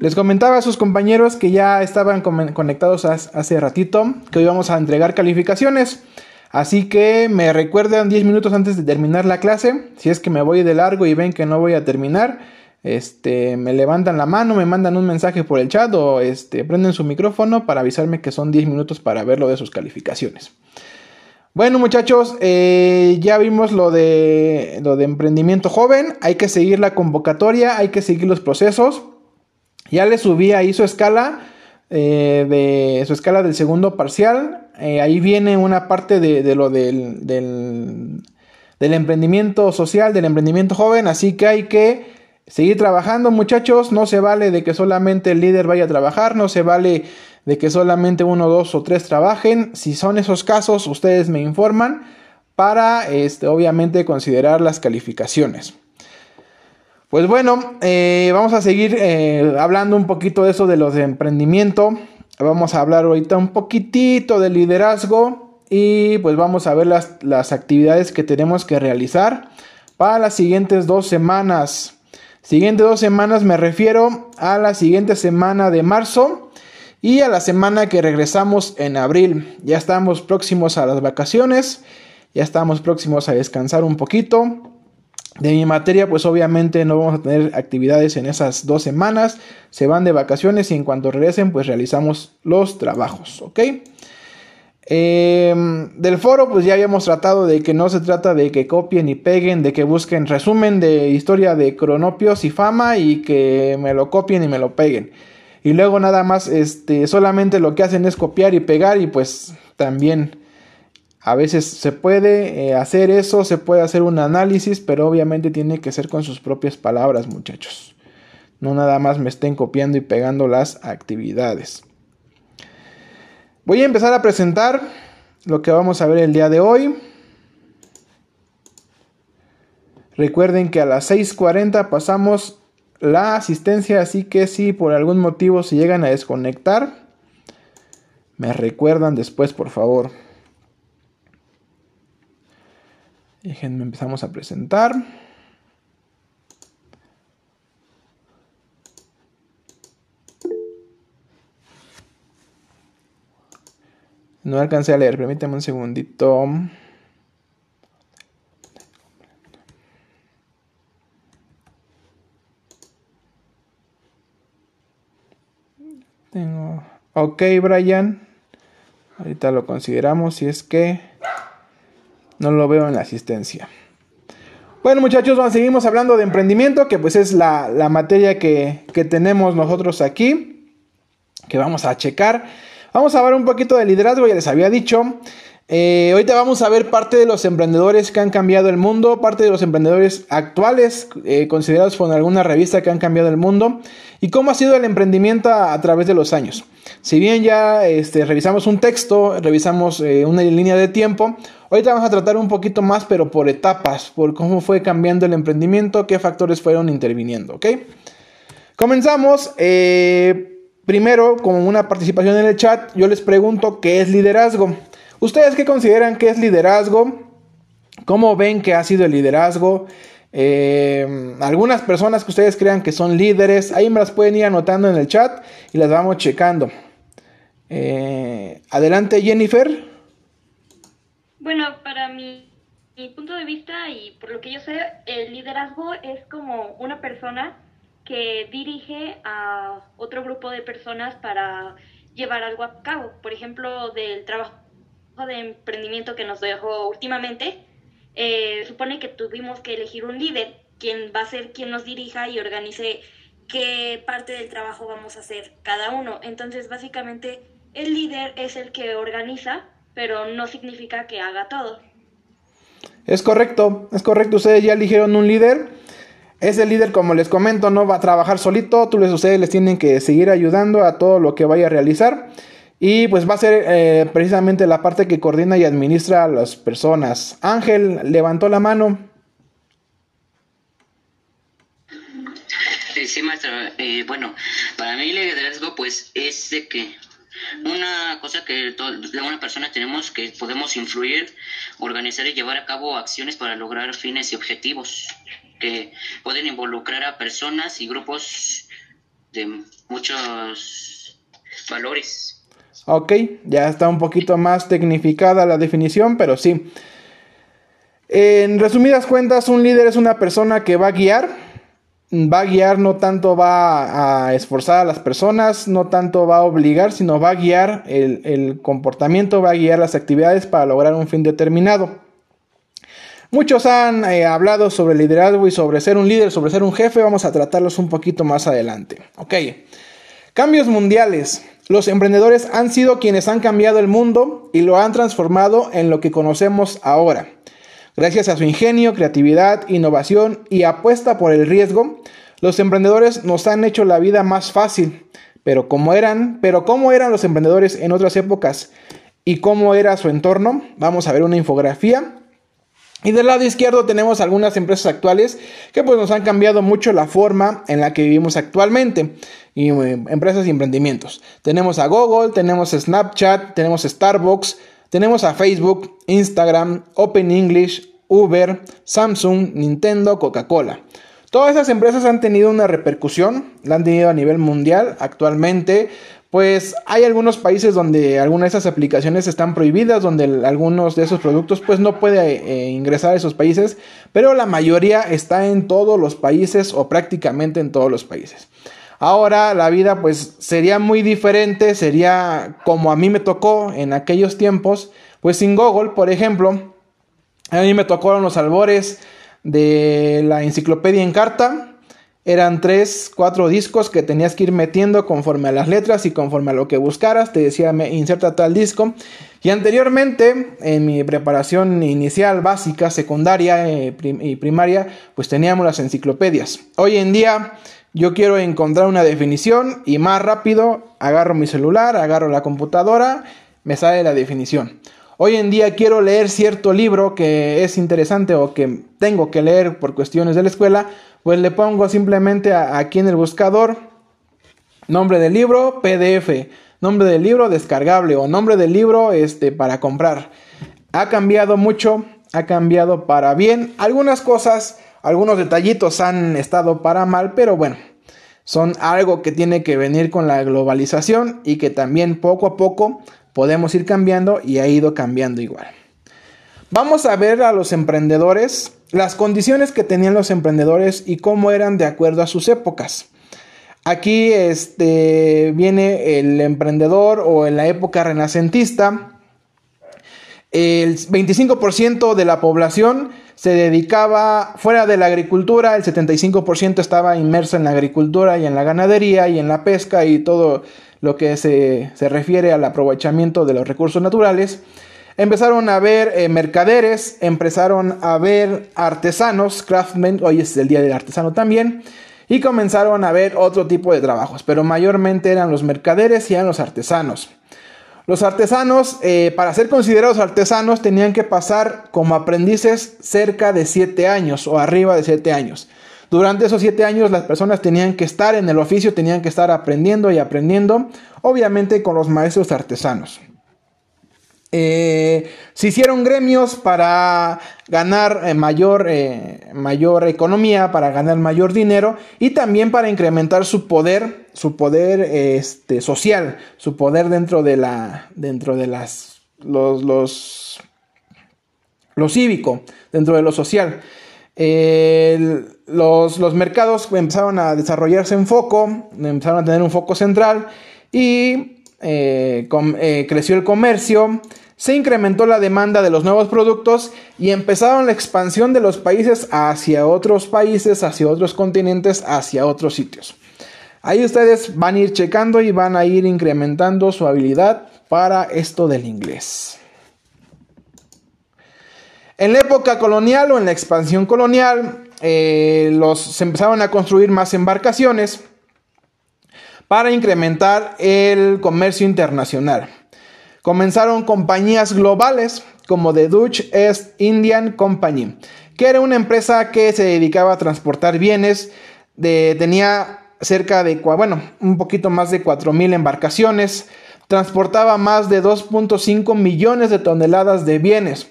Les comentaba a sus compañeros que ya estaban conectados hace ratito que hoy vamos a entregar calificaciones. Así que me recuerdan 10 minutos antes de terminar la clase. Si es que me voy de largo y ven que no voy a terminar, este, me levantan la mano, me mandan un mensaje por el chat o este, prenden su micrófono para avisarme que son 10 minutos para ver lo de sus calificaciones. Bueno muchachos, eh, ya vimos lo de, lo de emprendimiento joven, hay que seguir la convocatoria, hay que seguir los procesos. Ya le subí ahí su escala, eh, de su escala del segundo parcial, eh, ahí viene una parte de, lo del, del, del emprendimiento social, del emprendimiento joven, así que hay que seguir trabajando muchachos, no se vale de que solamente el líder vaya a trabajar, no se vale de que solamente uno, dos o tres trabajen. Si son esos casos, ustedes me informan para, este, obviamente, considerar las calificaciones. Pues bueno, eh, vamos a seguir eh, hablando un poquito de eso de los de emprendimiento. Vamos a hablar ahorita un poquitito de liderazgo y pues vamos a ver las, las actividades que tenemos que realizar para las siguientes dos semanas. Siguiente dos semanas me refiero a la siguiente semana de marzo y a la semana que regresamos en abril. Ya estamos próximos a las vacaciones, ya estamos próximos a descansar un poquito. De mi materia, pues obviamente no vamos a tener actividades en esas dos semanas. Se van de vacaciones y en cuanto regresen, pues realizamos los trabajos, ¿ok? Em, del foro, pues ya habíamos tratado de que no se trata de que copien y peguen, de que busquen resumen de historia de cronopios y fama y que me lo copien y me lo peguen y luego nada más este solamente lo que hacen es copiar y pegar y pues también a veces se puede eh, hacer eso, se puede hacer un análisis, pero obviamente tiene que ser con sus propias palabras, muchachos. No nada más me estén copiando y pegando las actividades. Voy a empezar a presentar lo que vamos a ver el día de hoy. Recuerden que a las 6.40 pasamos la asistencia, así que si por algún motivo se llegan a desconectar, me recuerdan después, por favor. Déjenme, empezamos a presentar. No alcancé a leer, permítame un segundito. Tengo. Ok, Brian. Ahorita lo consideramos si es que no lo veo en la asistencia. Bueno muchachos, seguimos hablando de emprendimiento, que pues es la, materia que, que, tenemos nosotros aquí, que vamos a checar. Vamos a hablar un poquito de liderazgo, ya les había dicho. Eh, ahorita vamos a ver parte de los emprendedores que han cambiado el mundo, parte de los emprendedores actuales eh, considerados por alguna revista que han cambiado el mundo y cómo ha sido el emprendimiento a, través de los años. Si bien ya este, revisamos un texto, revisamos eh, una línea de tiempo, ahorita vamos a tratar un poquito más, pero por etapas, por cómo fue cambiando el emprendimiento, qué factores fueron interviniendo, ¿ok? Comenzamos. primero, con una participación en el chat, yo les pregunto qué es liderazgo. ¿Ustedes qué consideran que es liderazgo? ¿Cómo ven que ha sido el liderazgo? Eh, algunas personas que ustedes crean que son líderes, ahí me las pueden ir anotando en el chat y las vamos checando. Eh, adelante Jennifer. Bueno, para mi, mi punto de vista y por lo que yo sé, el liderazgo es como una persona que dirige a otro grupo de personas para llevar algo a cabo. Por ejemplo, del trabajo de emprendimiento que nos dejó últimamente, eh, supone que tuvimos que elegir un líder, quien va a ser quien nos dirija y organice qué parte del trabajo vamos a hacer cada uno. Entonces, básicamente, el líder es el que organiza, pero no significa que haga todo. Es correcto, es correcto. Ustedes ya eligieron un líder. Ese líder, como les comento, no va a trabajar solito. Tú les, ustedes les tienen que seguir ayudando a todo lo que vaya a realizar. Y pues va a ser eh, precisamente la parte que coordina y administra a las personas. Ángel levantó la mano. Sí, maestro. Eh, bueno, para mí el liderazgo pues es de que una cosa que una persona tenemos que podemos influir, organizar y llevar a cabo acciones para lograr fines y objetivos que pueden involucrar a personas y grupos este, muchos valores. Ok, ya está un poquito más tecnificada la definición, pero sí. En resumidas cuentas, un líder es una persona que va a guiar, va a guiar, no tanto va a esforzar a las personas, no tanto va a obligar, sino va a guiar el, comportamiento, va a guiar las actividades para lograr un fin determinado. Muchos han eh, hablado sobre liderazgo y sobre ser un líder, sobre ser un jefe. Vamos a tratarlos un poquito más adelante. Ok. Cambios mundiales. Los emprendedores han sido quienes han cambiado el mundo y lo han transformado en lo que conocemos ahora. Gracias a su ingenio, creatividad, innovación y apuesta por el riesgo, los emprendedores nos han hecho la vida más fácil. Pero cómo eran, pero cómo eran los emprendedores en otras épocas y cómo era su entorno, vamos a ver una infografía y del lado izquierdo tenemos algunas empresas actuales que pues nos han cambiado mucho la forma en la que vivimos actualmente. Y eh, empresas y emprendimientos. Tenemos a Google, tenemos a Snapchat, tenemos a Starbucks, tenemos a Facebook, Instagram, Open English, Uber, Samsung, Nintendo, Coca-Cola. Todas esas empresas han tenido una repercusión, la han tenido a nivel mundial actualmente pues hay algunos países donde algunas de esas aplicaciones están prohibidas, donde algunos de esos productos pues no puede eh, ingresar a esos países, pero la mayoría está en todos los países o prácticamente en todos los países. Ahora la vida pues sería muy diferente, sería como a mí me tocó en aquellos tiempos, pues sin Google, por ejemplo, a mí me tocaron los albores de la enciclopedia en carta, eran tres, cuatro discos que tenías que ir metiendo conforme a las letras y conforme a lo que buscaras. Te decía, me inserta tal disco. Y anteriormente, en mi preparación inicial, básica, secundaria eh, y primaria, pues teníamos las enciclopedias. Hoy en día, yo quiero encontrar una definición y más rápido agarro mi celular, agarro la computadora, me sale la definición. Hoy en día quiero leer cierto libro que es interesante o que tengo que leer por cuestiones de la escuela, pues le pongo simplemente aquí en el buscador nombre del libro PDF, nombre del libro descargable o nombre del libro este para comprar. Ha cambiado mucho, ha cambiado para bien. Algunas cosas, algunos detallitos han estado para mal, pero bueno, son algo que tiene que venir con la globalización y que también poco a poco podemos ir cambiando y ha ido cambiando igual. Vamos a ver a los emprendedores las condiciones que tenían los emprendedores y cómo eran de acuerdo a sus épocas. Aquí este, viene el emprendedor o en la época renacentista. El 25% de la población se dedicaba fuera de la agricultura, el 75% estaba inmerso en la agricultura y en la ganadería y en la pesca y todo lo que se, se refiere al aprovechamiento de los recursos naturales. Empezaron a ver eh, mercaderes, empezaron a ver artesanos, craftsmen, hoy es el día del artesano también, y comenzaron a ver otro tipo de trabajos, pero mayormente eran los mercaderes y eran los artesanos. Los artesanos, eh, para ser considerados artesanos, tenían que pasar como aprendices cerca de 7 años o arriba de 7 años. Durante esos 7 años las personas tenían que estar en el oficio, tenían que estar aprendiendo y aprendiendo, obviamente con los maestros artesanos. Eh, se hicieron gremios para ganar eh, mayor, eh, mayor economía, para ganar mayor dinero y también para incrementar su poder, su poder este, social, su poder dentro de la, dentro de las, los, los, lo cívico, dentro de lo social. Los, los mercados empezaron a desarrollarse en foco, empezaron a tener un foco central y eh, eh, creció el comercio, se incrementó la demanda de los nuevos productos y empezaron la expansión de los países hacia otros países, hacia otros continentes, hacia otros sitios. Ahí ustedes van a ir checando y van a ir incrementando su habilidad para esto del inglés. En la época colonial o en la expansión colonial, eh, los, se empezaron a construir más embarcaciones para incrementar el comercio internacional. Comenzaron compañías globales como The Dutch East Indian Company, que era una empresa que se dedicaba a transportar bienes, tenía cerca de, bueno, un poquito más de 4.000 embarcaciones, transportaba más de 2.5 millones de toneladas de bienes.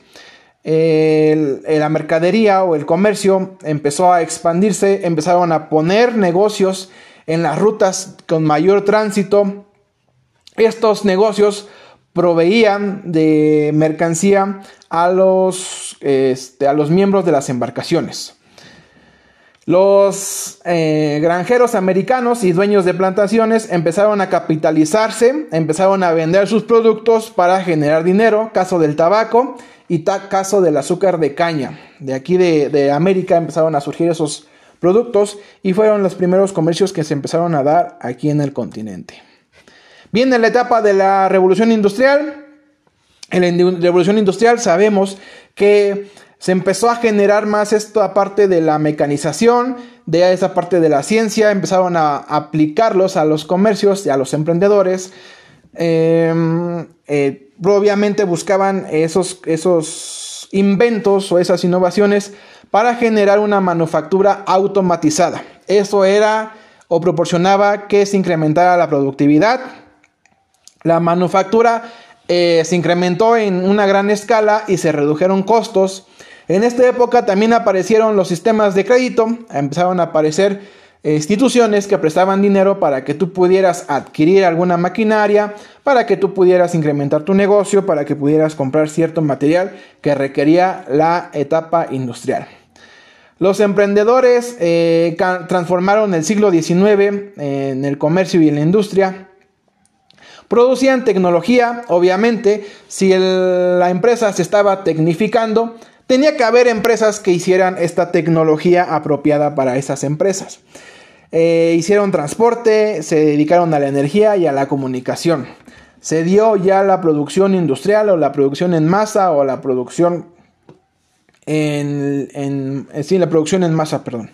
La mercadería o el comercio empezó a expandirse, empezaron a poner negocios en las rutas con mayor tránsito. Estos negocios proveían de mercancía a los, este, a los miembros de las embarcaciones. Los eh, granjeros americanos y dueños de plantaciones empezaron a capitalizarse, empezaron a vender sus productos para generar dinero, caso del tabaco y caso del azúcar de caña. De aquí de, de América empezaron a surgir esos productos y fueron los primeros comercios que se empezaron a dar aquí en el continente. Viene la etapa de la revolución industrial. En la revolución industrial sabemos que se empezó a generar más esto aparte de la mecanización, de esa parte de la ciencia, empezaron a aplicarlos a los comercios y a los emprendedores. Em, eh, obviamente buscaban esos, esos inventos o esas innovaciones para generar una manufactura automatizada. Eso era o proporcionaba que se incrementara la productividad. La manufactura eh, se incrementó en una gran escala y se redujeron costos. En esta época también aparecieron los sistemas de crédito, empezaron a aparecer instituciones que prestaban dinero para que tú pudieras adquirir alguna maquinaria, para que tú pudieras incrementar tu negocio, para que pudieras comprar cierto material que requería la etapa industrial. Los emprendedores eh, transformaron el siglo XIX en el comercio y en la industria. Producían tecnología, obviamente, si la empresa se estaba tecnificando, Tenía que haber empresas que hicieran esta tecnología apropiada para esas empresas. Eh, hicieron transporte, se dedicaron a la energía y a la comunicación. Se dio ya la producción industrial o la producción en masa o la producción en, en eh, sí, la producción en masa, perdón.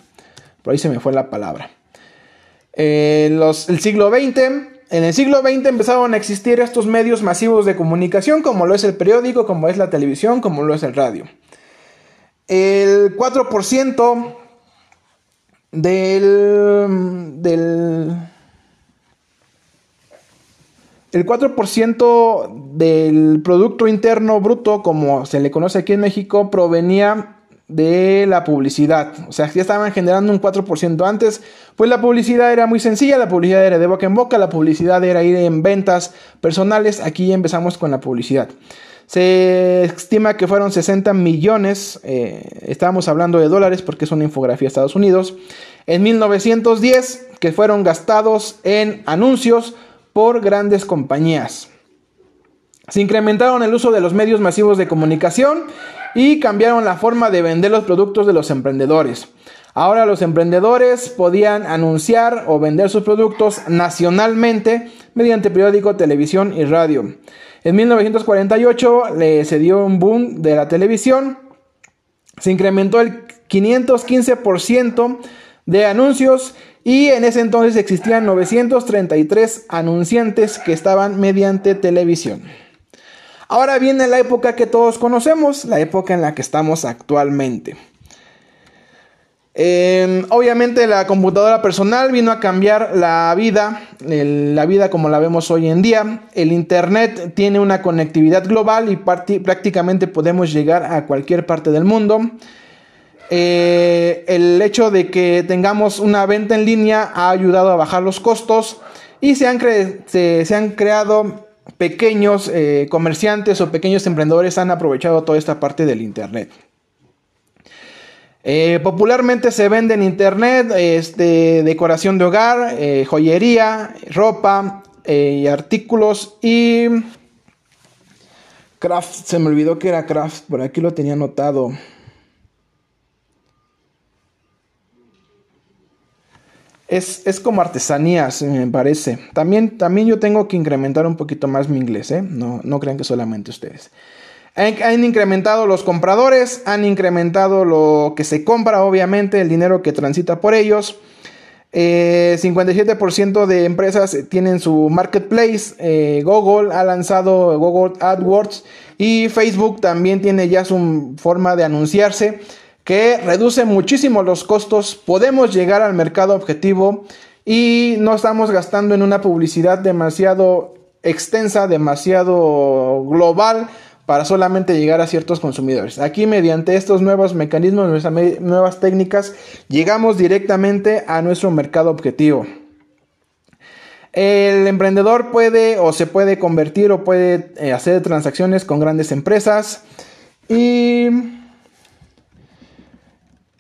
Por ahí se me fue la palabra. Eh, el siglo XX, en el siglo XX empezaron a existir estos medios masivos de comunicación, como lo es el periódico, como es la televisión, como lo es el radio. El 4% del, del el 4% del Producto Interno Bruto, como se le conoce aquí en México, provenía de la publicidad. O sea, ya estaban generando un 4% antes. Pues la publicidad era muy sencilla, la publicidad era de boca en boca, la publicidad era ir en ventas personales. Aquí empezamos con la publicidad. Se estima que fueron 60 millones, eh, estábamos hablando de dólares porque es una infografía de Estados Unidos, en 1910 que fueron gastados en anuncios por grandes compañías. Se incrementaron el uso de los medios masivos de comunicación y cambiaron la forma de vender los productos de los emprendedores. Ahora los emprendedores podían anunciar o vender sus productos nacionalmente mediante periódico, televisión y radio. En 1948 se dio un boom de la televisión. Se incrementó el 515% de anuncios y en ese entonces existían 933 anunciantes que estaban mediante televisión. Ahora viene la época que todos conocemos, la época en la que estamos actualmente. Em, obviamente la computadora personal vino a cambiar la vida, la vida como la vemos hoy en día. El Internet tiene una conectividad global y prácticamente podemos llegar a cualquier parte del mundo. Eh, el hecho de que tengamos una venta en línea ha ayudado a bajar los costos y se han, creado pequeños eh, comerciantes o pequeños emprendedores han aprovechado toda esta parte del Internet. Eh, popularmente se vende en internet este, decoración de hogar, eh, joyería, ropa eh, y artículos y craft. Se me olvidó que era craft, por aquí lo tenía anotado. Es, es, como artesanías, me parece. También, también yo tengo que incrementar un poquito más mi inglés, No, no crean que solamente ustedes. Han, incrementado los compradores, han incrementado lo que se compra, obviamente, el dinero que transita por ellos. 57% eh, de empresas tienen su marketplace. Eh, Google ha lanzado Google AdWords y Facebook también tiene ya su forma de anunciarse que reduce muchísimo los costos. Podemos llegar al mercado objetivo y no estamos gastando en una publicidad demasiado extensa, demasiado global para solamente llegar a ciertos consumidores. Aquí mediante estos nuevos mecanismos, nuevas técnicas, llegamos directamente a nuestro mercado objetivo. El emprendedor puede o se puede convertir o puede eh, hacer transacciones con grandes empresas. Y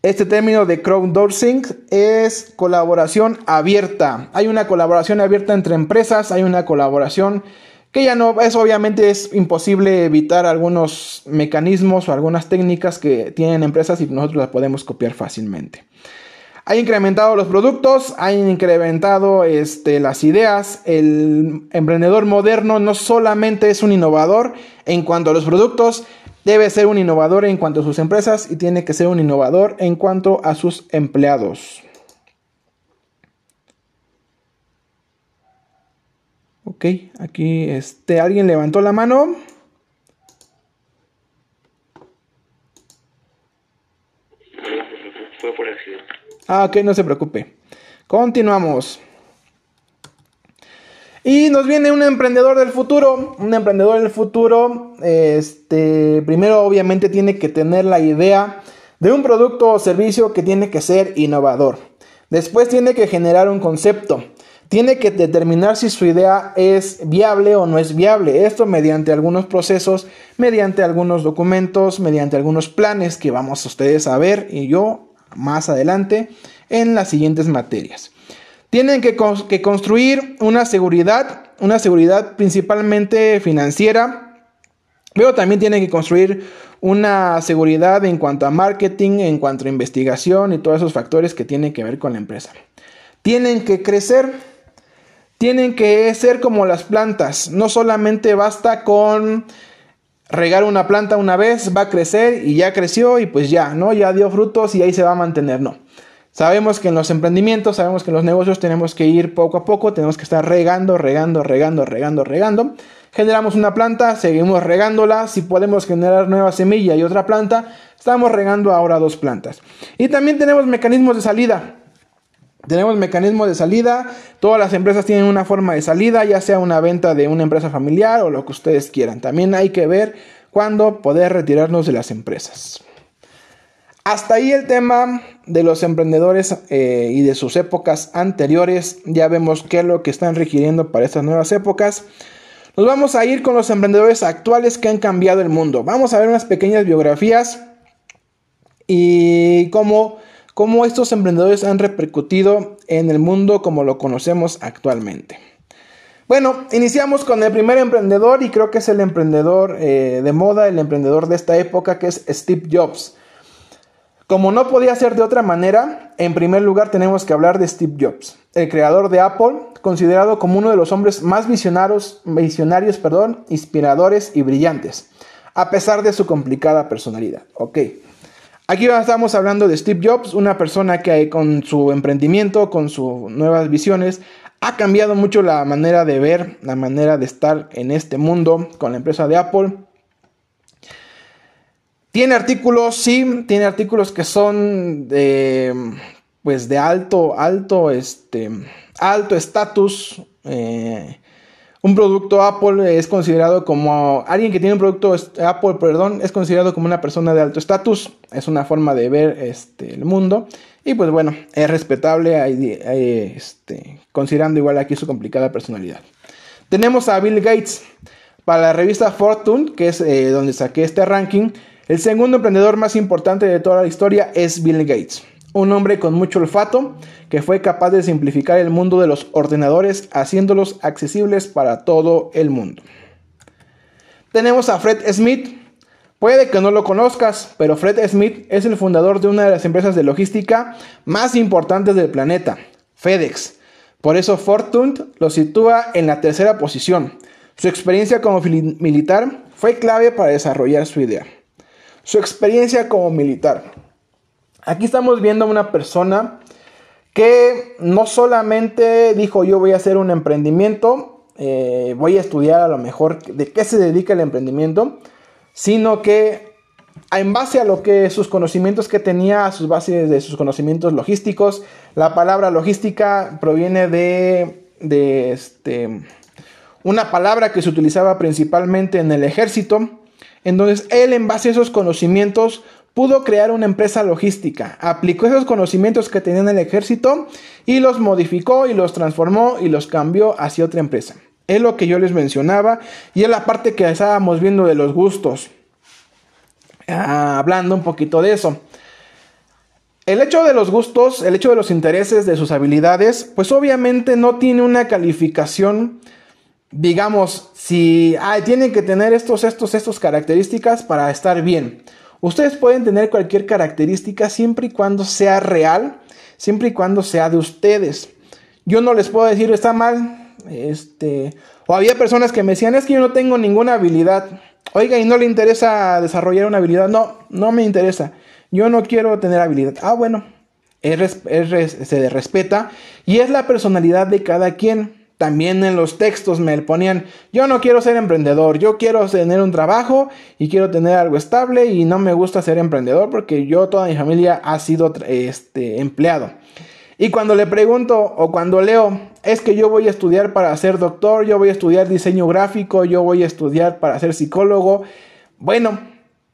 este término de crowdsourcing es colaboración abierta. Hay una colaboración abierta entre empresas, hay una colaboración que ya no, es obviamente es imposible evitar algunos mecanismos o algunas técnicas que tienen empresas y nosotros las podemos copiar fácilmente. Ha incrementado los productos, ha incrementado este, las ideas. El emprendedor moderno no solamente es un innovador en cuanto a los productos, debe ser un innovador en cuanto a sus empresas y tiene que ser un innovador en cuanto a sus empleados. Ok, aquí este, alguien levantó la mano. Fue por accidente. Ah, ok, no se preocupe. Continuamos. Y nos viene un emprendedor del futuro. Un emprendedor del futuro, este, primero obviamente tiene que tener la idea de un producto o servicio que tiene que ser innovador. Después tiene que generar un concepto tiene que determinar si su idea es viable o no es viable. Esto mediante algunos procesos, mediante algunos documentos, mediante algunos planes que vamos a ustedes a ver y yo más adelante en las siguientes materias. Tienen que, que construir una seguridad, una seguridad principalmente financiera, pero también tienen que construir una seguridad en cuanto a marketing, en cuanto a investigación y todos esos factores que tienen que ver con la empresa. Tienen que crecer tienen que ser como las plantas. No solamente basta con regar una planta una vez, va a crecer y ya creció y pues ya, ¿no? Ya dio frutos y ahí se va a mantener, no. Sabemos que en los emprendimientos, sabemos que en los negocios tenemos que ir poco a poco, tenemos que estar regando, regando, regando, regando, regando. Generamos una planta, seguimos regándola, si podemos generar nueva semilla y otra planta, estamos regando ahora dos plantas. Y también tenemos mecanismos de salida. Tenemos mecanismo de salida, todas las empresas tienen una forma de salida, ya sea una venta de una empresa familiar o lo que ustedes quieran. También hay que ver cuándo poder retirarnos de las empresas. Hasta ahí el tema de los emprendedores eh, y de sus épocas anteriores. Ya vemos qué es lo que están requiriendo para estas nuevas épocas. Nos vamos a ir con los emprendedores actuales que han cambiado el mundo. Vamos a ver unas pequeñas biografías y cómo cómo estos emprendedores han repercutido en el mundo como lo conocemos actualmente. Bueno, iniciamos con el primer emprendedor y creo que es el emprendedor eh, de moda, el emprendedor de esta época que es Steve Jobs. Como no podía ser de otra manera, en primer lugar tenemos que hablar de Steve Jobs, el creador de Apple, considerado como uno de los hombres más visionarios, visionarios perdón, inspiradores y brillantes, a pesar de su complicada personalidad. Ok. Aquí estamos hablando de Steve Jobs, una persona que con su emprendimiento, con sus nuevas visiones, ha cambiado mucho la manera de ver, la manera de estar en este mundo con la empresa de Apple. Tiene artículos, sí, tiene artículos que son de, pues de alto, alto, este, alto estatus. Eh, un producto Apple es considerado como alguien que tiene un producto Apple, perdón, es considerado como una persona de alto estatus. Es una forma de ver este, el mundo. Y pues bueno, es respetable, este, considerando igual aquí su complicada personalidad. Tenemos a Bill Gates. Para la revista Fortune, que es eh, donde saqué este ranking, el segundo emprendedor más importante de toda la historia es Bill Gates un hombre con mucho olfato que fue capaz de simplificar el mundo de los ordenadores haciéndolos accesibles para todo el mundo. Tenemos a Fred Smith. Puede que no lo conozcas, pero Fred Smith es el fundador de una de las empresas de logística más importantes del planeta, FedEx. Por eso Fortune lo sitúa en la tercera posición. Su experiencia como militar fue clave para desarrollar su idea. Su experiencia como militar. Aquí estamos viendo a una persona que no solamente dijo yo voy a hacer un emprendimiento, eh, voy a estudiar a lo mejor de qué se dedica el emprendimiento, sino que en base a lo que sus conocimientos que tenía, a sus bases de sus conocimientos logísticos, la palabra logística proviene de, de este, una palabra que se utilizaba principalmente en el ejército. Entonces él en base a esos conocimientos pudo crear una empresa logística, aplicó esos conocimientos que tenía en el ejército y los modificó y los transformó y los cambió hacia otra empresa. Es lo que yo les mencionaba y es la parte que estábamos viendo de los gustos. Ah, hablando un poquito de eso. El hecho de los gustos, el hecho de los intereses, de sus habilidades, pues obviamente no tiene una calificación, digamos, si tienen que tener estos, estos, estos características para estar bien. Ustedes pueden tener cualquier característica siempre y cuando sea real, siempre y cuando sea de ustedes. Yo no les puedo decir está mal, este, o había personas que me decían es que yo no tengo ninguna habilidad. Oiga, y no le interesa desarrollar una habilidad. No, no me interesa. Yo no quiero tener habilidad. Ah, bueno, se respeta y es la personalidad de cada quien. También en los textos me ponían, yo no quiero ser emprendedor, yo quiero tener un trabajo y quiero tener algo estable y no me gusta ser emprendedor porque yo toda mi familia ha sido este, empleado. Y cuando le pregunto o cuando leo, es que yo voy a estudiar para ser doctor, yo voy a estudiar diseño gráfico, yo voy a estudiar para ser psicólogo. Bueno,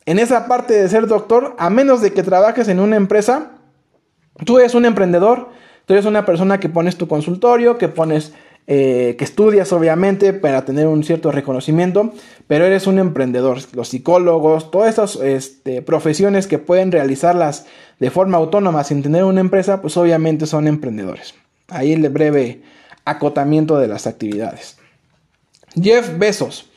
en esa parte de ser doctor, a menos de que trabajes en una empresa, tú eres un emprendedor, tú eres una persona que pones tu consultorio, que pones eh, que estudias obviamente para tener un cierto reconocimiento, pero eres un emprendedor. Los psicólogos, todas estas profesiones que pueden realizarlas de forma autónoma sin tener una empresa, pues obviamente son emprendedores. Ahí el breve acotamiento de las actividades. Jeff Bezos.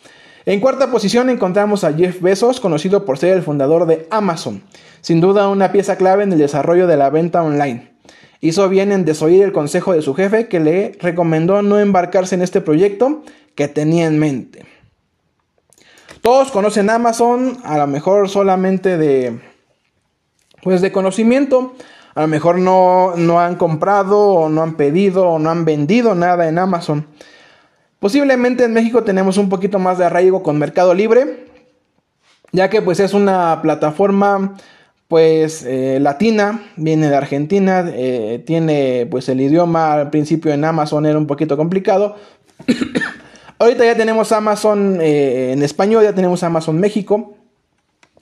En cuarta posición encontramos a Jeff Bezos, conocido por ser el fundador de Amazon, sin duda una pieza clave en el desarrollo de la venta online. Hizo bien en desoír el consejo de su jefe que le recomendó no embarcarse en este proyecto que tenía en mente. Todos conocen Amazon, a lo mejor solamente de pues de conocimiento, a lo mejor no, no han comprado o no han pedido o no han vendido nada en Amazon. Posiblemente en México tenemos un poquito más de arraigo con Mercado Libre, ya que pues es una plataforma pues eh, latina, viene de Argentina, eh, tiene pues el idioma al principio en Amazon era un poquito complicado. Ahorita ya tenemos Amazon eh, en español, ya tenemos Amazon México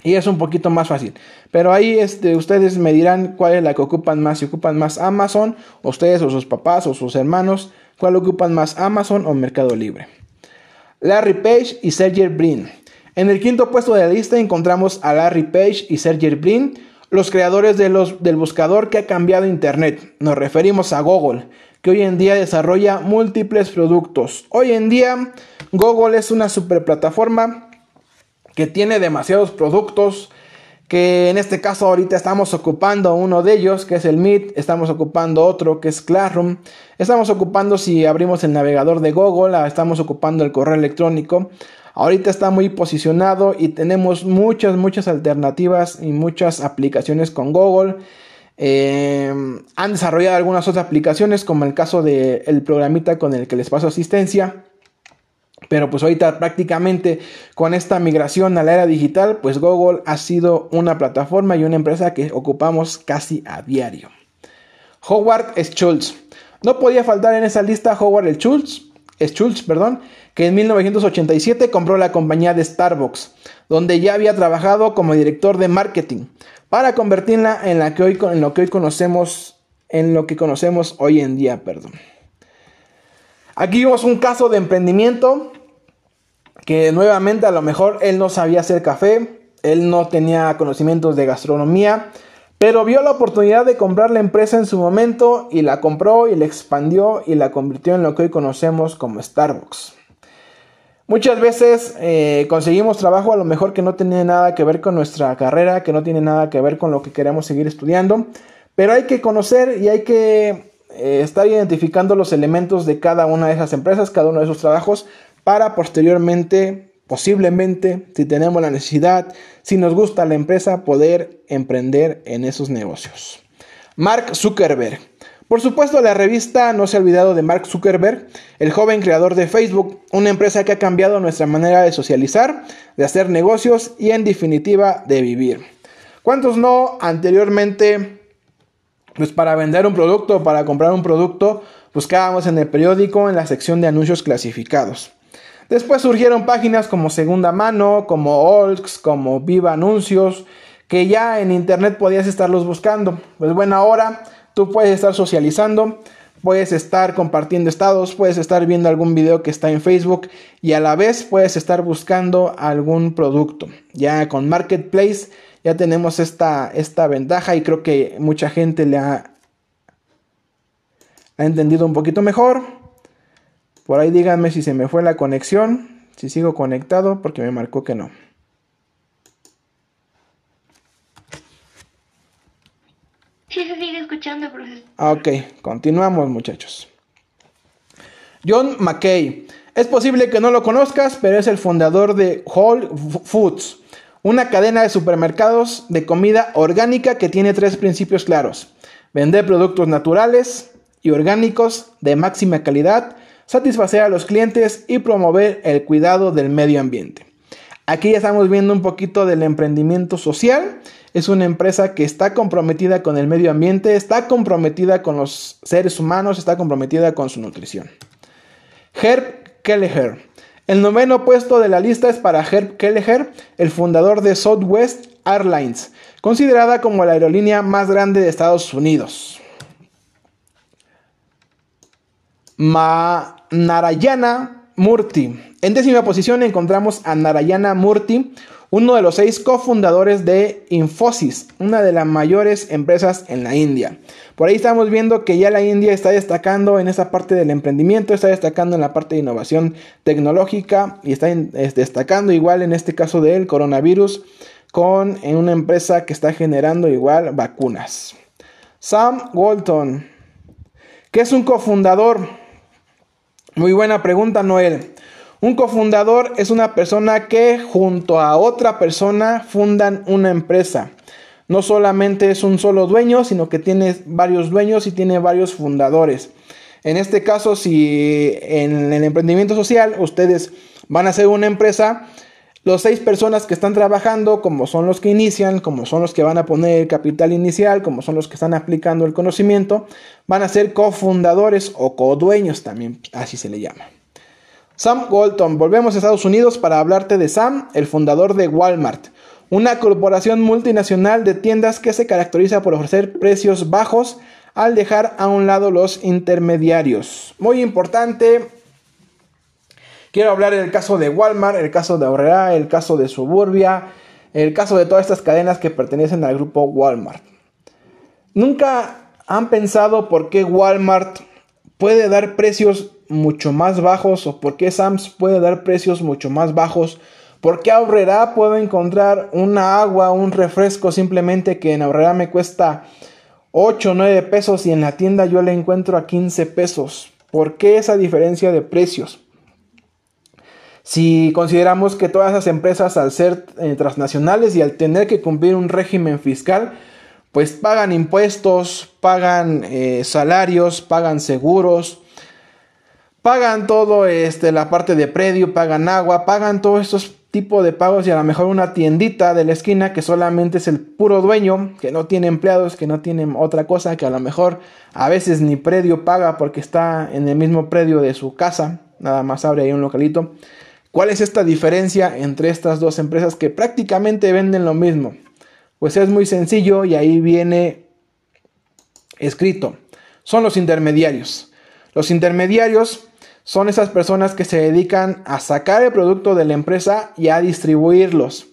y es un poquito más fácil. Pero ahí este, ustedes me dirán cuál es la que ocupan más, si ocupan más Amazon, ustedes o sus papás o sus hermanos, cuál ocupan más Amazon o Mercado Libre. Larry Page y Sergey Brin. En el quinto puesto de la lista encontramos a Larry Page y Sergey Brin, los creadores de los, del buscador que ha cambiado Internet. Nos referimos a Google, que hoy en día desarrolla múltiples productos. Hoy en día Google es una super plataforma que tiene demasiados productos, que en este caso ahorita estamos ocupando uno de ellos, que es el Meet, estamos ocupando otro, que es Classroom, estamos ocupando si abrimos el navegador de Google, ah, estamos ocupando el correo electrónico. Ahorita está muy posicionado y tenemos muchas, muchas alternativas y muchas aplicaciones con Google. Eh, han desarrollado algunas otras aplicaciones, como el caso del programita con el que les paso asistencia. Pero pues ahorita prácticamente con esta migración a la era digital, pues Google ha sido una plataforma y una empresa que ocupamos casi a diario. Howard Schultz. No podía faltar en esa lista Howard Schultz, Schultz, perdón, que en 1987 compró la compañía de Starbucks, donde ya había trabajado como director de marketing, para convertirla en, la que hoy, en lo que hoy conocemos, en lo que conocemos hoy en día, perdón. Aquí vimos un caso de emprendimiento que nuevamente a lo mejor él no sabía hacer café, él no tenía conocimientos de gastronomía, pero vio la oportunidad de comprar la empresa en su momento y la compró y la expandió y la convirtió en lo que hoy conocemos como Starbucks. Muchas veces eh, conseguimos trabajo a lo mejor que no tiene nada que ver con nuestra carrera, que no tiene nada que ver con lo que queremos seguir estudiando, pero hay que conocer y hay que eh, estar identificando los elementos de cada una de esas empresas, cada uno de esos trabajos, para posteriormente, posiblemente, si tenemos la necesidad, si nos gusta la empresa, poder emprender en esos negocios. Mark Zuckerberg. Por supuesto, la revista no se ha olvidado de Mark Zuckerberg, el joven creador de Facebook, una empresa que ha cambiado nuestra manera de socializar, de hacer negocios y en definitiva de vivir. ¿Cuántos no anteriormente, pues para vender un producto, para comprar un producto, buscábamos en el periódico en la sección de anuncios clasificados? Después surgieron páginas como Segunda Mano, como Olks, como Viva Anuncios, que ya en internet podías estarlos buscando. Pues bueno, ahora tú puedes estar socializando, puedes estar compartiendo estados, puedes estar viendo algún video que está en Facebook y a la vez puedes estar buscando algún producto. Ya con Marketplace ya tenemos esta, esta ventaja y creo que mucha gente le ha, ha entendido un poquito mejor. Por ahí díganme si se me fue la conexión, si sigo conectado porque me marcó que no. Sí, se sigue escuchando, profesor. Ok, continuamos muchachos. John McKay. Es posible que no lo conozcas, pero es el fundador de Whole Foods, una cadena de supermercados de comida orgánica que tiene tres principios claros. Vender productos naturales y orgánicos de máxima calidad, satisfacer a los clientes y promover el cuidado del medio ambiente. Aquí ya estamos viendo un poquito del emprendimiento social es una empresa que está comprometida con el medio ambiente, está comprometida con los seres humanos, está comprometida con su nutrición. Herb Kelleher. El noveno puesto de la lista es para Herb Kelleher, el fundador de Southwest Airlines, considerada como la aerolínea más grande de Estados Unidos. Ma Narayana Murthy. En décima posición encontramos a Narayana Murthy, uno de los seis cofundadores de Infosys, una de las mayores empresas en la India. Por ahí estamos viendo que ya la India está destacando en esa parte del emprendimiento, está destacando en la parte de innovación tecnológica y está destacando igual en este caso del coronavirus con una empresa que está generando igual vacunas. Sam Walton, ¿qué es un cofundador? Muy buena pregunta, Noel. Un cofundador es una persona que junto a otra persona fundan una empresa. No solamente es un solo dueño, sino que tiene varios dueños y tiene varios fundadores. En este caso, si en el emprendimiento social ustedes van a hacer una empresa, los seis personas que están trabajando, como son los que inician, como son los que van a poner el capital inicial, como son los que están aplicando el conocimiento, van a ser cofundadores o codueños también, así se le llama. Sam Walton, volvemos a Estados Unidos para hablarte de Sam, el fundador de Walmart, una corporación multinacional de tiendas que se caracteriza por ofrecer precios bajos al dejar a un lado los intermediarios. Muy importante, quiero hablar del caso de Walmart, el caso de Aurrera, el caso de Suburbia, el caso de todas estas cadenas que pertenecen al grupo Walmart. Nunca han pensado por qué Walmart puede dar precios mucho más bajos o por qué Sams puede dar precios mucho más bajos. ¿Por qué Aurrera puedo encontrar una agua, un refresco simplemente que en Aurrera me cuesta 8 o 9 pesos y en la tienda yo le encuentro a 15 pesos? ¿Por qué esa diferencia de precios? Si consideramos que todas esas empresas al ser eh, transnacionales y al tener que cumplir un régimen fiscal, pues pagan impuestos, pagan eh, salarios, pagan seguros, pagan todo este, la parte de predio, pagan agua, pagan todos estos tipos de pagos y a lo mejor una tiendita de la esquina que solamente es el puro dueño, que no tiene empleados, que no tiene otra cosa, que a lo mejor a veces ni predio paga porque está en el mismo predio de su casa, nada más abre ahí un localito. ¿Cuál es esta diferencia entre estas dos empresas que prácticamente venden lo mismo? Pues es muy sencillo y ahí viene escrito. Son los intermediarios. Los intermediarios son esas personas que se dedican a sacar el producto de la empresa y a distribuirlos.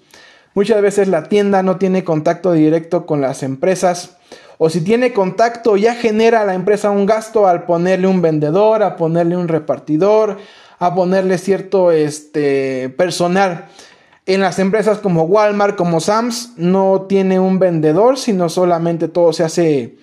Muchas veces la tienda no tiene contacto directo con las empresas o si tiene contacto ya genera a la empresa un gasto al ponerle un vendedor, a ponerle un repartidor, a ponerle cierto este, personal. En las empresas como Walmart, como Sams, no tiene un vendedor, sino solamente todo se hace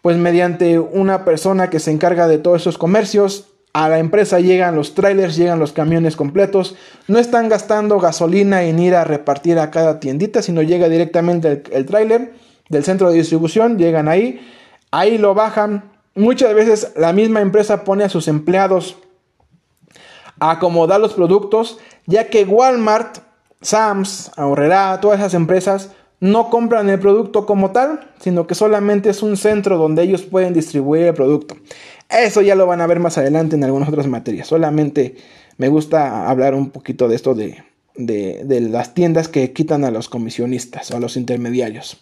pues mediante una persona que se encarga de todos esos comercios a la empresa llegan los trailers, llegan los camiones completos, no están gastando gasolina en ir a repartir a cada tiendita, sino llega directamente el, el trailer del centro de distribución, llegan ahí, ahí lo bajan. Muchas veces la misma empresa pone a sus empleados acomodar los productos, ya que Walmart, Sams, Ahorrera, todas esas empresas no compran el producto como tal, sino que solamente es un centro donde ellos pueden distribuir el producto. Eso ya lo van a ver más adelante en algunas otras materias. Solamente me gusta hablar un poquito de esto de, de, de las tiendas que quitan a los comisionistas o a los intermediarios.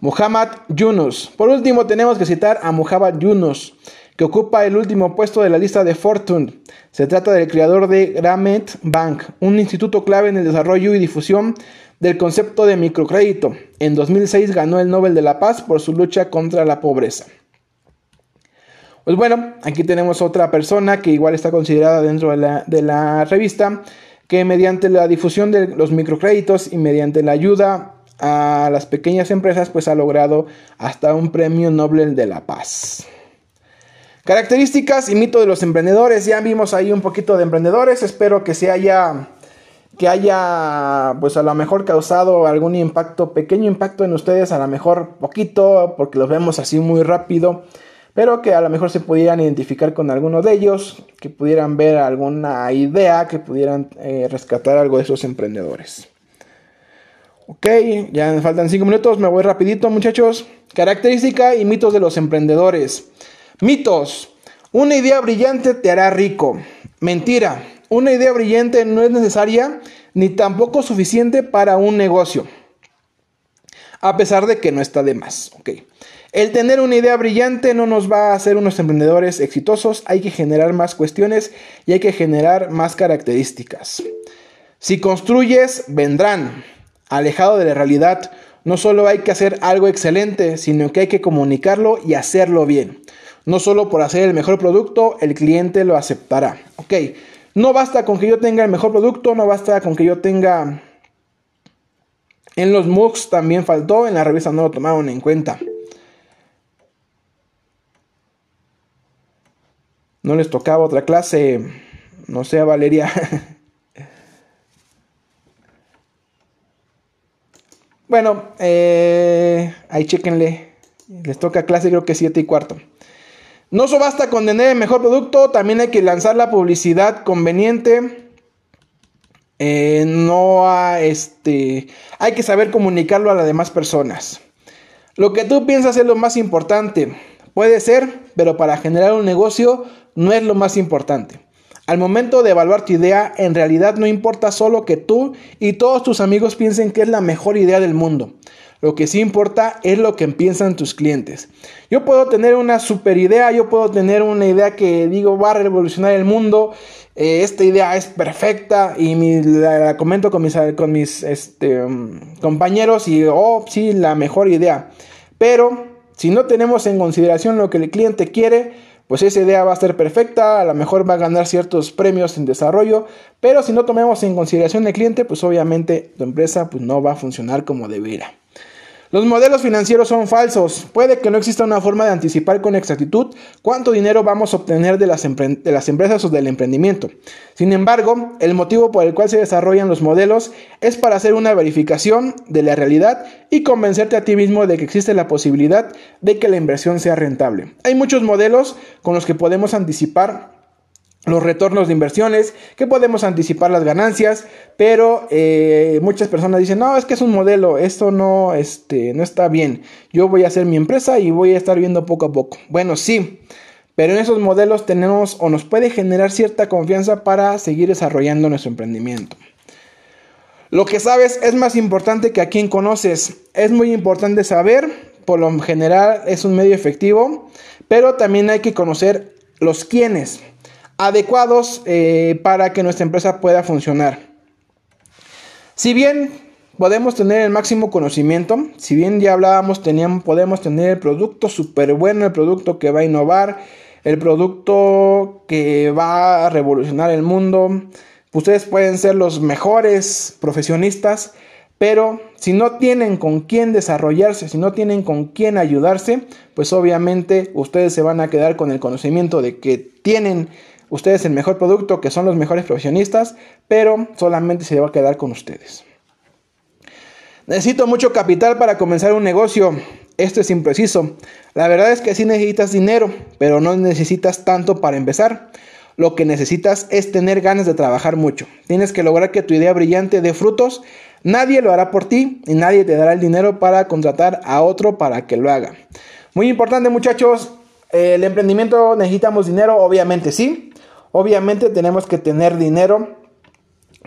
Muhammad Yunus. Por último, tenemos que citar a Muhammad Yunus, ocupa el último puesto de la lista de Fortune. Se trata del creador de Gramet Bank, un instituto clave en el desarrollo y difusión del concepto de microcrédito. En 2006 ganó el Nobel de la Paz por su lucha contra la pobreza. Pues bueno, aquí tenemos otra persona que igual está considerada dentro de la, de la revista, que mediante la difusión de los microcréditos y mediante la ayuda a las pequeñas empresas, pues ha logrado hasta un premio Nobel de la Paz. Características y mito de los emprendedores. Ya vimos ahí un poquito de emprendedores. Espero que se haya que haya pues a lo mejor causado algún impacto, pequeño impacto en ustedes, a lo mejor poquito, porque los vemos así muy rápido, pero que a lo mejor se pudieran identificar con alguno de ellos, que pudieran ver alguna idea, que pudieran eh, rescatar algo de esos emprendedores. Ok, ya me faltan 5 minutos, me voy rapidito muchachos. Característica y mitos de los emprendedores. Mitos. Una idea brillante te hará rico. Mentira. Una idea brillante no es necesaria ni tampoco suficiente para un negocio. A pesar de que no está de más. El tener una idea brillante no nos va a hacer unos emprendedores exitosos. Hay que generar más cuestiones y hay que generar más características. Si construyes, vendrán. Alejado de la realidad, no solo hay que hacer algo excelente, sino que hay que comunicarlo y hacerlo bien. No solo por hacer el mejor producto, el cliente lo aceptará. Ok, no basta con que yo tenga el mejor producto, no basta con que yo tenga... En los MOOCs también faltó, en la revista no lo tomaron en cuenta. No les tocaba otra clase, no sé, Valeria. bueno, eh, ahí chequenle. Les toca clase creo que 7 y cuarto. No solo basta con tener el mejor producto, también hay que lanzar la publicidad conveniente. Eh, no este, hay que saber comunicarlo a las demás personas. Lo que tú piensas es lo más importante. Puede ser, pero para generar un negocio no es lo más importante. Al momento de evaluar tu idea, en realidad no importa solo que tú y todos tus amigos piensen que es la mejor idea del mundo. Lo que sí importa es lo que piensan tus clientes. Yo puedo tener una super idea, yo puedo tener una idea que digo va a revolucionar el mundo. Eh, esta idea es perfecta y la, comento con mis, con mis este, um, compañeros y, oh, sí, la mejor idea. Pero si no tenemos en consideración lo que el cliente quiere, pues esa idea va a ser perfecta, a lo mejor va a ganar ciertos premios en desarrollo, pero si no tomamos en consideración el cliente, pues obviamente tu empresa pues no va a funcionar como debiera. Los modelos financieros son falsos. Puede que no exista una forma de anticipar con exactitud cuánto dinero vamos a obtener de las, empresas o del emprendimiento. Sin embargo, el motivo por el cual se desarrollan los modelos es para hacer una verificación de la realidad y convencerte a ti mismo de que existe la posibilidad de que la inversión sea rentable. Hay muchos modelos con los que podemos anticipar los retornos de inversiones, que podemos anticipar las ganancias, pero eh, muchas personas dicen, no, es que es un modelo, esto no, este, no está bien, yo voy a hacer mi empresa y voy a estar viendo poco a poco. Bueno, sí, pero en esos modelos tenemos o nos puede generar cierta confianza para seguir desarrollando nuestro emprendimiento. Lo que sabes es más importante que a quien conoces. Es muy importante saber, por lo general es un medio efectivo, pero también hay que conocer los quiénes adecuados eh, para que nuestra empresa pueda funcionar. Si bien podemos tener el máximo conocimiento, si bien ya hablábamos, teníamos, podemos tener el producto súper bueno, el producto que va a innovar, el producto que va a revolucionar el mundo. Ustedes pueden ser los mejores profesionistas, pero si no tienen con quién desarrollarse, si no tienen con quién ayudarse, pues obviamente ustedes se van a quedar con el conocimiento de que tienen ustedes el mejor producto, que son los mejores profesionistas, pero solamente se va a quedar con ustedes. Necesito mucho capital para comenzar un negocio. Esto es impreciso. La verdad es que sí necesitas dinero, pero no necesitas tanto para empezar. Lo que necesitas es tener ganas de trabajar mucho. Tienes que lograr que tu idea brillante dé frutos. Nadie lo hará por ti y nadie te dará el dinero para contratar a otro para que lo haga. Muy importante muchachos, el emprendimiento necesitamos dinero, obviamente sí. Obviamente tenemos que tener dinero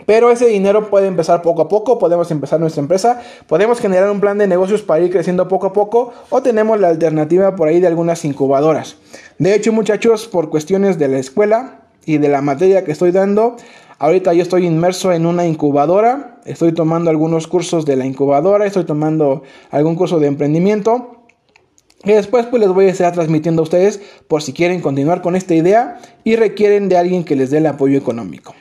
Pero ese dinero puede empezar poco a poco, podemos empezar nuestra empresa, podemos generar un plan de negocios para ir creciendo poco a poco o tenemos la alternativa por ahí de algunas incubadoras. De hecho, muchachos, por cuestiones de la escuela y de la materia que estoy dando, ahorita yo estoy inmerso en una incubadora, estoy tomando algunos cursos de la incubadora, estoy tomando algún curso de emprendimiento. Y después pues les voy a estar transmitiendo a ustedes por si quieren continuar con esta idea y requieren de alguien que les dé el apoyo económico.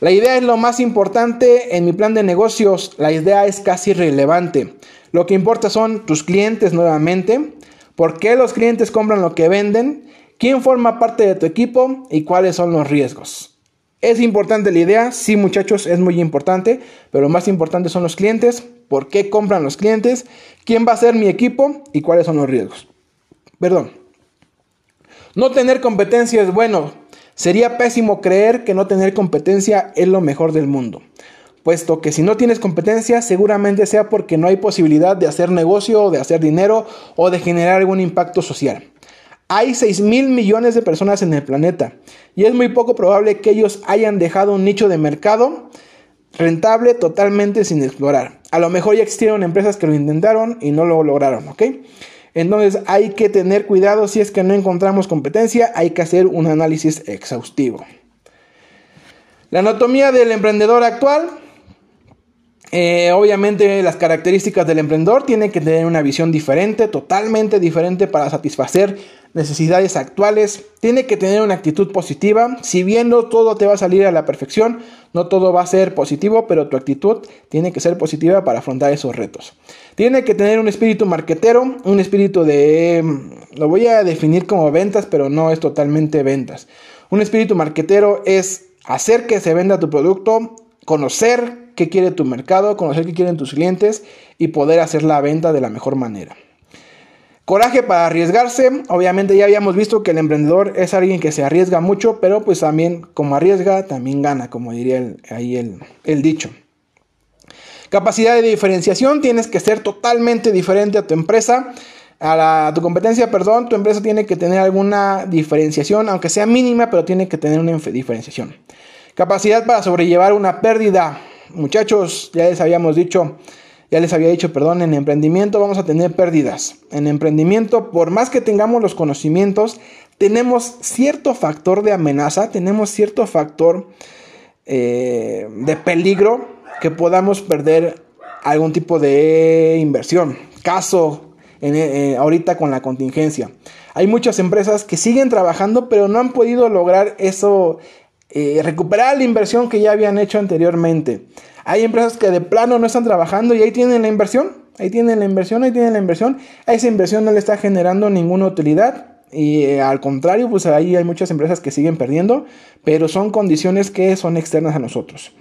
La idea es lo más importante en mi plan de negocios. La idea es casi irrelevante. Lo que importa son tus clientes nuevamente, por qué los clientes compran lo que venden, quién forma parte de tu equipo y cuáles son los riesgos. ¿Es importante la idea? Sí, muchachos, es muy importante, pero lo más importante son los clientes, por qué compran los clientes, quién va a ser mi equipo y cuáles son los riesgos. Perdón. No tener competencia es bueno, Sería pésimo creer que no tener competencia es lo mejor del mundo, puesto que si no tienes competencia seguramente sea porque no hay posibilidad de hacer negocio o de hacer dinero o de generar algún impacto social. Hay 6 mil millones de personas en el planeta y es muy poco probable que ellos hayan dejado un nicho de mercado rentable totalmente sin explorar. A lo mejor ya existieron empresas que lo intentaron y no lo lograron, ¿ok? Entonces hay que tener cuidado si es que no encontramos competencia, hay que hacer un análisis exhaustivo. La anatomía del emprendedor actual. Eh, obviamente las características del emprendedor tienen que tener una visión diferente, totalmente diferente para satisfacer necesidades actuales. Tiene que tener una actitud positiva. Si bien no todo te va a salir a la perfección, no todo va a ser positivo, pero tu actitud tiene que ser positiva para afrontar esos retos. Tiene que tener un espíritu marquetero, un espíritu de... Mm, lo voy a definir como ventas, pero no es totalmente ventas. Un espíritu marquetero es hacer que se venda tu producto, conocer qué quiere tu mercado, conocer qué quieren tus clientes y poder hacer la venta de la mejor manera. Coraje para arriesgarse. Obviamente ya habíamos visto que el emprendedor es alguien que se arriesga mucho, pero pues también como arriesga, también gana, como diría ahí el, el dicho. Capacidad de diferenciación, tienes que ser totalmente diferente a tu empresa, a, tu competencia, perdón, tu empresa tiene que tener alguna diferenciación, aunque sea mínima, pero tiene que tener una diferenciación. Capacidad para sobrellevar una pérdida. Muchachos, ya les habíamos dicho, ya les había dicho, perdón, en emprendimiento vamos a tener pérdidas. En emprendimiento, por más que tengamos los conocimientos, tenemos cierto factor de amenaza, tenemos cierto factor eh, de peligro que podamos perder algún tipo de inversión. Caso en, eh, ahorita con la contingencia. Hay muchas empresas que siguen trabajando pero no han podido lograr eso, eh, recuperar la inversión que ya habían hecho anteriormente. Hay empresas que de plano no están trabajando y ahí tienen la inversión. Ahí tienen la inversión, ahí tienen la inversión. A esa inversión no le está generando ninguna utilidad. Y eh, al contrario, pues ahí hay muchas empresas que siguen perdiendo, pero son condiciones que son externas a nosotros.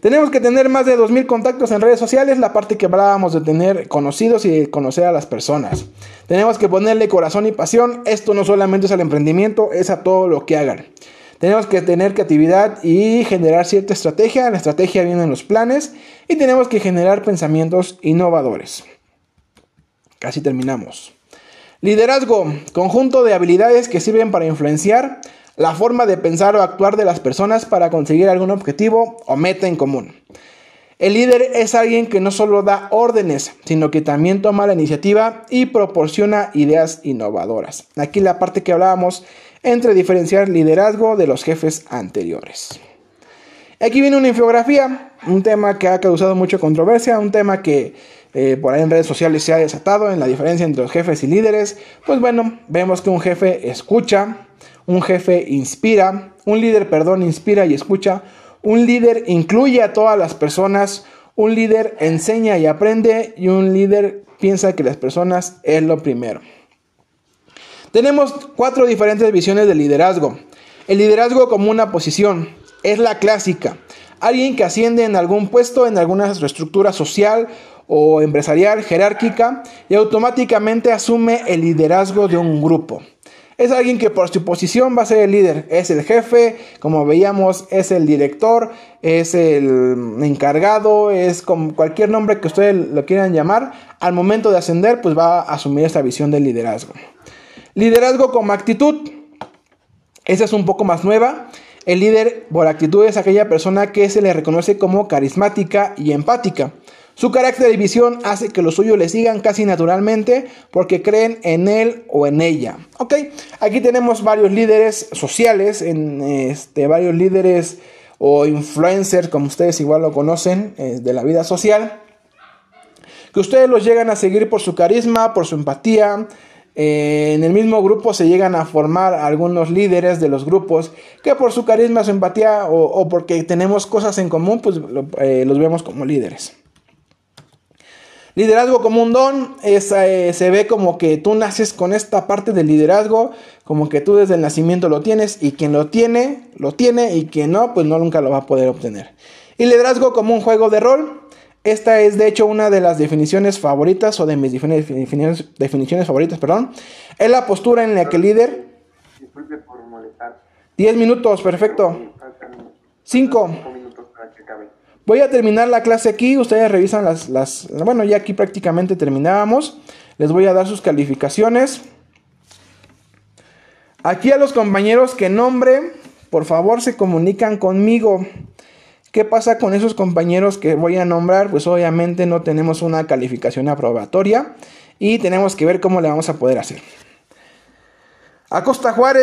Tenemos que tener más de 2.000 contactos en redes sociales, la parte que hablábamos de tener conocidos y conocer a las personas. Tenemos que ponerle corazón y pasión. Esto no solamente es al emprendimiento, es a todo lo que hagan. Tenemos que tener creatividad y generar cierta estrategia. La estrategia viene en los planes y tenemos que generar pensamientos innovadores. Casi terminamos. Liderazgo, conjunto de habilidades que sirven para influenciar la forma de pensar o actuar de las personas para conseguir algún objetivo o meta en común. El líder es alguien que no solo da órdenes, sino que también toma la iniciativa y proporciona ideas innovadoras. Aquí la parte que hablábamos entre diferenciar liderazgo de los jefes anteriores. Aquí viene una infografía, un tema que ha causado mucha controversia, un tema que eh, por ahí en redes sociales se ha desatado en la diferencia entre los jefes y líderes. Pues bueno, vemos que un jefe escucha, un jefe inspira, un líder, perdón, inspira y escucha, un líder incluye a todas las personas, un líder enseña y aprende y un líder piensa que las personas es lo primero. Tenemos cuatro diferentes visiones de liderazgo. El liderazgo como una posición es la clásica. Alguien que asciende en algún puesto, en alguna estructura social o empresarial jerárquica y automáticamente asume el liderazgo de un grupo. Es alguien que por su posición va a ser el líder. Es el jefe, como veíamos, es el director, es el encargado, es como cualquier nombre que ustedes lo quieran llamar. Al momento de ascender, pues va a asumir esa visión del liderazgo. Liderazgo como actitud. Esa es un poco más nueva. El líder por actitud es aquella persona que se le reconoce como carismática y empática. Su carácter de visión hace que los suyos le sigan casi naturalmente porque creen en él o en ella. Ok, aquí tenemos varios líderes sociales, en este, varios líderes o influencers, como ustedes igual lo conocen, eh, de la vida social, que ustedes los llegan a seguir por su carisma, por su empatía, eh, en el mismo grupo se llegan a formar algunos líderes de los grupos que por su carisma, su empatía o, porque tenemos cosas en común, pues eh, los vemos como líderes. Liderazgo como un don es, eh, se ve como que tú naces con esta parte del liderazgo, como que tú desde el nacimiento lo tienes y quien lo tiene, lo tiene y quien no, pues no nunca lo va a poder obtener. Y liderazgo como un juego de rol esta es de hecho una de las definiciones favoritas o de mis definiciones, definiciones favoritas, perdón. Es la postura en la que el líder... Disculpe por molestar. 10 minutos, perfecto. 5. Voy a terminar la clase aquí, ustedes revisan las, las... Bueno, ya aquí prácticamente terminábamos. Les voy a dar sus calificaciones. Aquí a los compañeros que nombre, por favor se comunican conmigo. ¿Qué pasa con esos compañeros que voy a nombrar? Pues obviamente no tenemos una calificación aprobatoria y tenemos que ver cómo le vamos a poder hacer. Acosta Juárez.